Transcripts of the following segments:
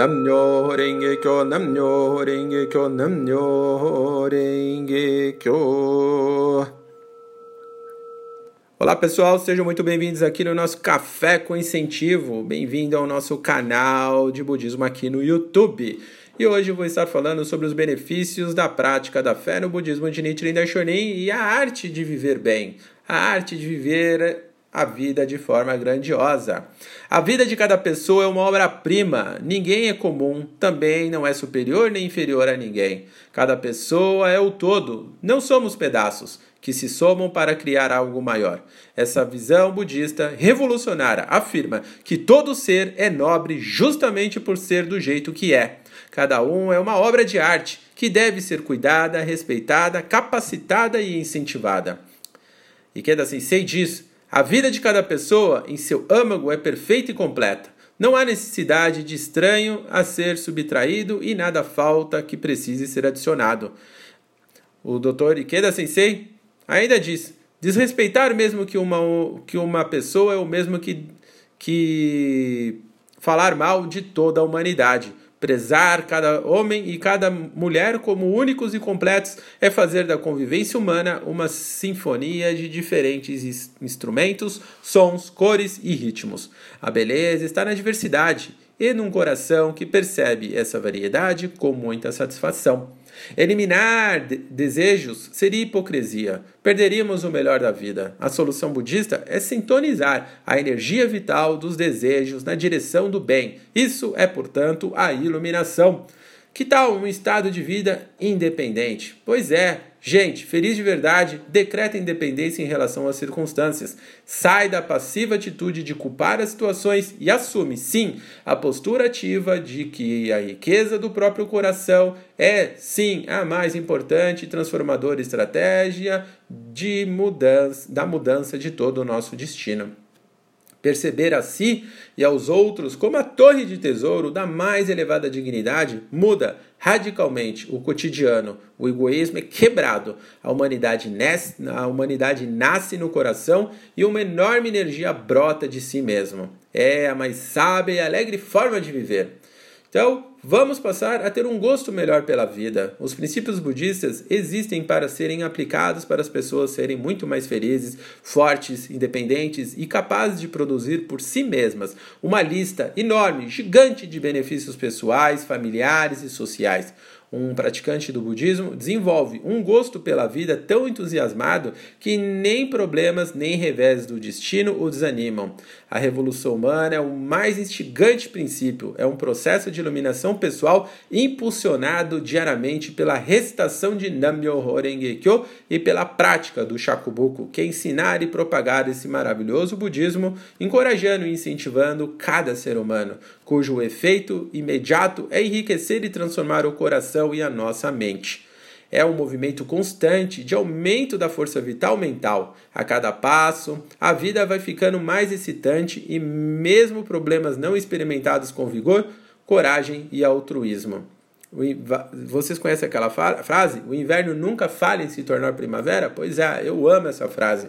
Namnyo Renge Kyo, Namnyo Renge Kyo, Namnyo Renge Kyo. Olá pessoal, sejam muito bem-vindos aqui no nosso Café com Incentivo. Bem-vindo ao nosso canal de budismo aqui no YouTube. E hoje vou estar falando sobre os benefícios da prática da fé no budismo de Nichiren Daishonin e a arte de viver bem, a arte de viver a vida de forma grandiosa. A vida de cada pessoa é uma obra-prima, ninguém é comum, também não é superior nem inferior a ninguém. Cada pessoa é o todo, não somos pedaços que se somam para criar algo maior. Essa visão budista revolucionária afirma que todo ser é nobre justamente por ser do jeito que é. Cada um é uma obra de arte que deve ser cuidada, respeitada, capacitada e incentivada. E Ikeda Sensei diz a vida de cada pessoa em seu âmago é perfeita e completa. Não há necessidade de estranho a ser subtraído e nada falta que precise ser adicionado. O Dr. Ikeda Sensei ainda diz: desrespeitar mesmo que uma, que uma pessoa é o mesmo que, que falar mal de toda a humanidade. Prezar cada homem e cada mulher como únicos e completos é fazer da convivência humana uma sinfonia de diferentes instrumentos, sons, cores e ritmos. A beleza está na diversidade e num coração que percebe essa variedade com muita satisfação. Eliminar de desejos seria hipocrisia. Perderíamos o melhor da vida. A solução budista é sintonizar a energia vital dos desejos na direção do bem. Isso é, portanto, a iluminação. Que tal um estado de vida independente? Pois é, Gente, feliz de verdade, decreta independência em relação às circunstâncias. Sai da passiva atitude de culpar as situações e assume, sim, a postura ativa de que a riqueza do próprio coração é, sim, a mais importante transformadora estratégia de mudança, da mudança de todo o nosso destino perceber a si e aos outros como a torre de tesouro da mais elevada dignidade muda radicalmente o cotidiano. O egoísmo é quebrado. A humanidade, nasce, a humanidade nasce no coração e uma enorme energia brota de si mesmo. É a mais sábia e alegre forma de viver. Então, vamos passar a ter um gosto melhor pela vida. Os princípios budistas existem para serem aplicados para as pessoas serem muito mais felizes, fortes, independentes e capazes de produzir por si mesmas uma lista enorme, gigante de benefícios pessoais, familiares e sociais um praticante do budismo, desenvolve um gosto pela vida tão entusiasmado que nem problemas nem revés do destino o desanimam. A revolução humana é o mais instigante princípio, é um processo de iluminação pessoal impulsionado diariamente pela recitação de Nam-myoho Renge-kyo e pela prática do Shakubuku, que é ensinar e propagar esse maravilhoso budismo, encorajando e incentivando cada ser humano, cujo efeito imediato é enriquecer e transformar o coração coração e a nossa mente. É um movimento constante de aumento da força vital mental. A cada passo, a vida vai ficando mais excitante e, mesmo problemas não experimentados com vigor, coragem e altruísmo. Vocês conhecem aquela frase? O inverno nunca falha em se tornar primavera? Pois é, eu amo essa frase.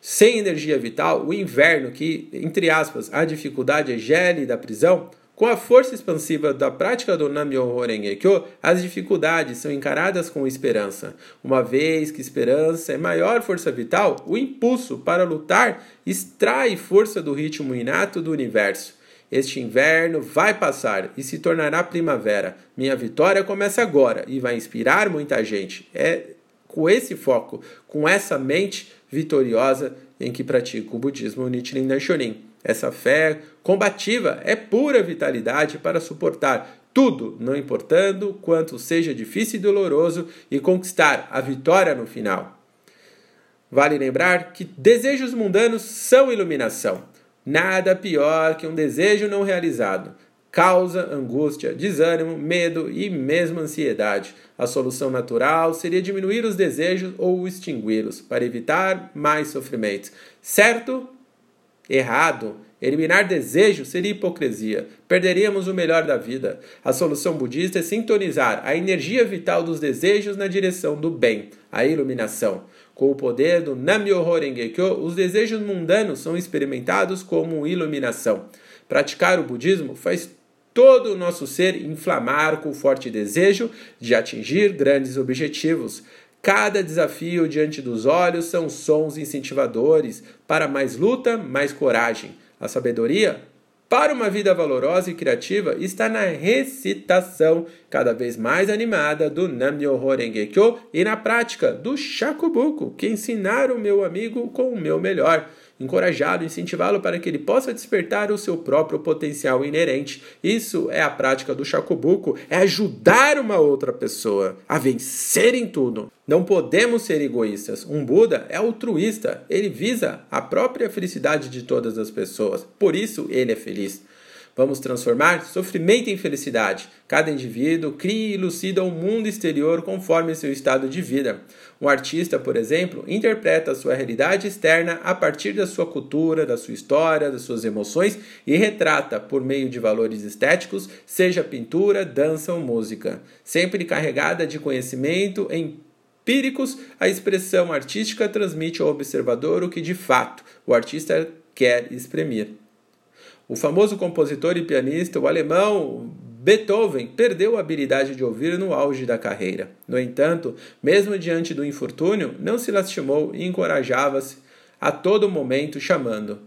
Sem energia vital, o inverno, que, entre aspas, a dificuldade é gele da prisão, com a força expansiva da prática do Nam-myoho Renge-kyo, as dificuldades são encaradas com esperança. Uma vez que esperança é maior força vital, o impulso para lutar extrai força do ritmo inato do universo. Este inverno vai passar e se tornará primavera. Minha vitória começa agora e vai inspirar muita gente. É com esse foco, com essa mente vitoriosa em que pratico o budismo Nichiren Daishonin. Essa fé combativa é pura vitalidade para suportar tudo, não importando quanto seja difícil e doloroso, e conquistar a vitória no final. Vale lembrar que desejos mundanos são iluminação. Nada pior que um desejo não realizado. Causa angústia, desânimo, medo e mesmo ansiedade. A solução natural seria diminuir os desejos ou extingui-los, para evitar mais sofrimentos. Certo errado. Eliminar desejo seria hipocrisia. Perderíamos o melhor da vida. A solução budista é sintonizar a energia vital dos desejos na direção do bem, a iluminação. Com o poder do Nam-myoho Renge-kyo, os desejos mundanos são experimentados como iluminação. Praticar o budismo faz todo o nosso ser inflamar com o forte desejo de atingir grandes objetivos. Cada desafio diante dos olhos são sons incentivadores para mais luta, mais coragem. A sabedoria para uma vida valorosa e criativa está na recitação cada vez mais animada do Nam-myoho e na prática do Shakubuku, que ensinaram o meu amigo com o meu melhor encorajá-lo, incentivá-lo para que ele possa despertar o seu próprio potencial inerente. Isso é a prática do Shakubuku, é ajudar uma outra pessoa a vencer em tudo. Não podemos ser egoístas. Um Buda é altruísta, ele visa a própria felicidade de todas as pessoas. Por isso ele é feliz. Vamos transformar sofrimento em felicidade. Cada indivíduo cria e elucida o um mundo exterior conforme seu estado de vida. Um artista, por exemplo, interpreta a sua realidade externa a partir da sua cultura, da sua história, das suas emoções e retrata, por meio de valores estéticos, seja pintura, dança ou música. Sempre carregada de conhecimento empíricos, a expressão artística transmite ao observador o que de fato o artista quer exprimir. O famoso compositor e pianista, o alemão Beethoven, perdeu a habilidade de ouvir no auge da carreira. No entanto, mesmo diante do infortúnio, não se lastimou e encorajava-se a todo momento chamando,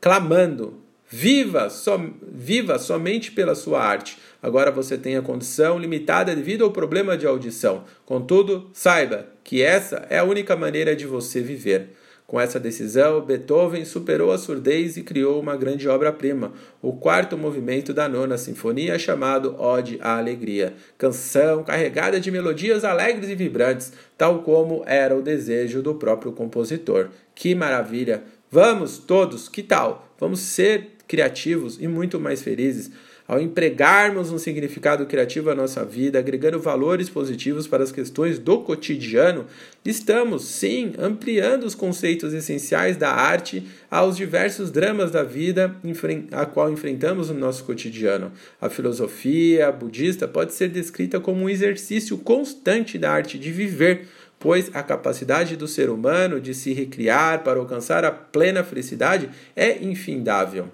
clamando: Viva, so, viva somente pela sua arte. Agora você tem a condição limitada devido ao problema de audição. Contudo, saiba que essa é a única maneira de você viver. Com essa decisão, Beethoven superou a surdez e criou uma grande obra-prima, o quarto movimento da nona sinfonia, chamado Ode à Alegria, canção carregada de melodias alegres e vibrantes, tal como era o desejo do próprio compositor. Que maravilha! Vamos todos, que tal? Vamos ser criativos e muito mais felizes. Ao empregarmos um significado criativo à nossa vida, agregando valores positivos para as questões do cotidiano, estamos, sim, ampliando os conceitos essenciais da arte aos diversos dramas da vida a qual enfrentamos no nosso cotidiano. A filosofia budista pode ser descrita como um exercício constante da arte de viver pois a capacidade do ser humano de se recriar para alcançar a plena felicidade é infindável.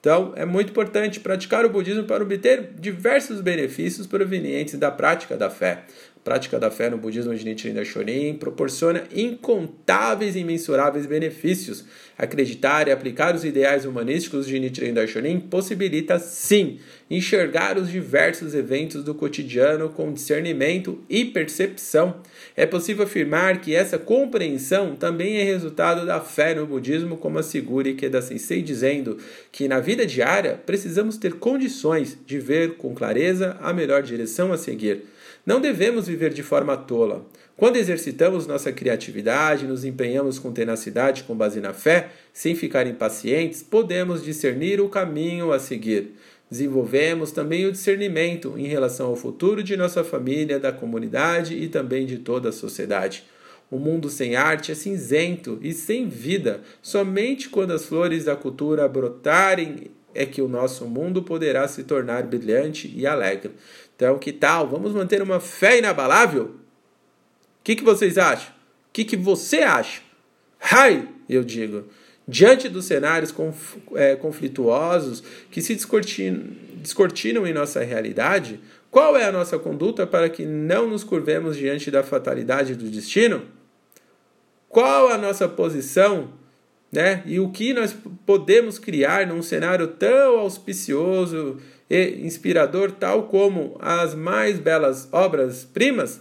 Então, é muito importante praticar o budismo para obter diversos benefícios provenientes da prática da fé. Prática da fé no budismo de Nichiren Daishonin proporciona incontáveis e imensuráveis benefícios. Acreditar e aplicar os ideais humanísticos de Nichiren Daishonin possibilita, sim, enxergar os diversos eventos do cotidiano com discernimento e percepção. É possível afirmar que essa compreensão também é resultado da fé no budismo, como assegura Ikeda Sensei, dizendo que na vida diária precisamos ter condições de ver com clareza a melhor direção a seguir. Não devemos viver de forma tola. Quando exercitamos nossa criatividade, nos empenhamos com tenacidade com base na fé, sem ficar impacientes, podemos discernir o caminho a seguir. Desenvolvemos também o discernimento em relação ao futuro de nossa família, da comunidade e também de toda a sociedade. O mundo sem arte é cinzento e sem vida. Somente quando as flores da cultura brotarem é que o nosso mundo poderá se tornar brilhante e alegre. Então, que tal? Vamos manter uma fé inabalável? O que, que vocês acham? O que, que você acha? Ai, eu digo. Diante dos cenários conf, é, conflituosos que se descortinam, descortinam em nossa realidade, qual é a nossa conduta para que não nos curvemos diante da fatalidade do destino? Qual a nossa posição né? E o que nós podemos criar num cenário tão auspicioso e inspirador, tal como as mais belas obras-primas?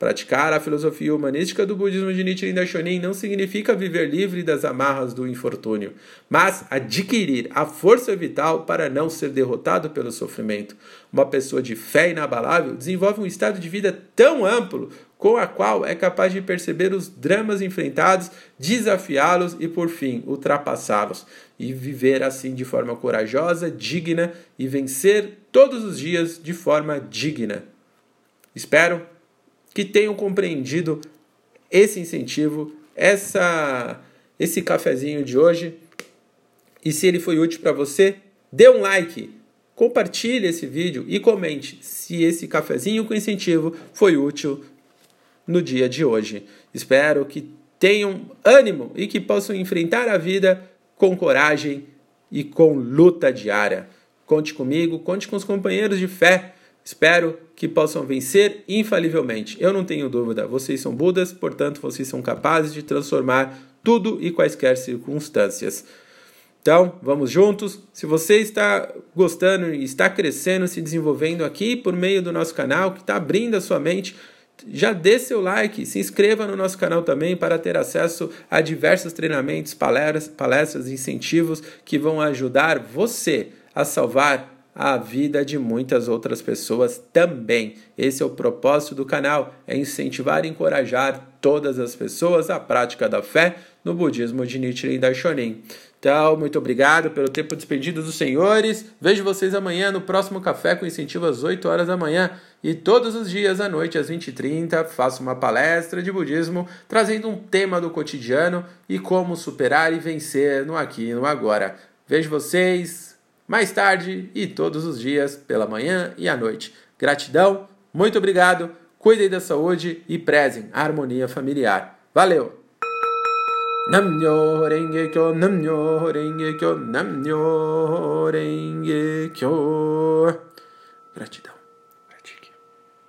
Praticar a filosofia humanística do budismo de Nichiren Daishonin não significa viver livre das amarras do infortúnio, mas adquirir a força vital para não ser derrotado pelo sofrimento. Uma pessoa de fé inabalável desenvolve um estado de vida tão amplo com a qual é capaz de perceber os dramas enfrentados, desafiá-los e, por fim, ultrapassá-los, e viver assim de forma corajosa, digna e vencer todos os dias de forma digna. Espero que tenham compreendido esse incentivo, essa esse cafezinho de hoje. E se ele foi útil para você, dê um like, compartilhe esse vídeo e comente se esse cafezinho com incentivo foi útil no dia de hoje. Espero que tenham ânimo e que possam enfrentar a vida com coragem e com luta diária. Conte comigo, conte com os companheiros de fé. Espero que possam vencer infalivelmente. Eu não tenho dúvida, vocês são Budas, portanto, vocês são capazes de transformar tudo e quaisquer circunstâncias. Então, vamos juntos. Se você está gostando e está crescendo, se desenvolvendo aqui por meio do nosso canal, que está abrindo a sua mente, já dê seu like, se inscreva no nosso canal também para ter acesso a diversos treinamentos, palestras, palestras incentivos que vão ajudar você a salvar a vida de muitas outras pessoas também. Esse é o propósito do canal, é incentivar e encorajar todas as pessoas à prática da fé no budismo de Nichiren Daishonin. Então, muito obrigado pelo tempo despedido dos senhores. Vejo vocês amanhã no próximo Café com Incentivo às 8 horas da manhã. E todos os dias à noite, às 20h30, faço uma palestra de budismo trazendo um tema do cotidiano e como superar e vencer no aqui e no agora. Vejo vocês mais tarde e todos os dias, pela manhã e à noite. Gratidão, muito obrigado, cuidem da saúde e prezem a harmonia familiar. Valeu! Gratidão.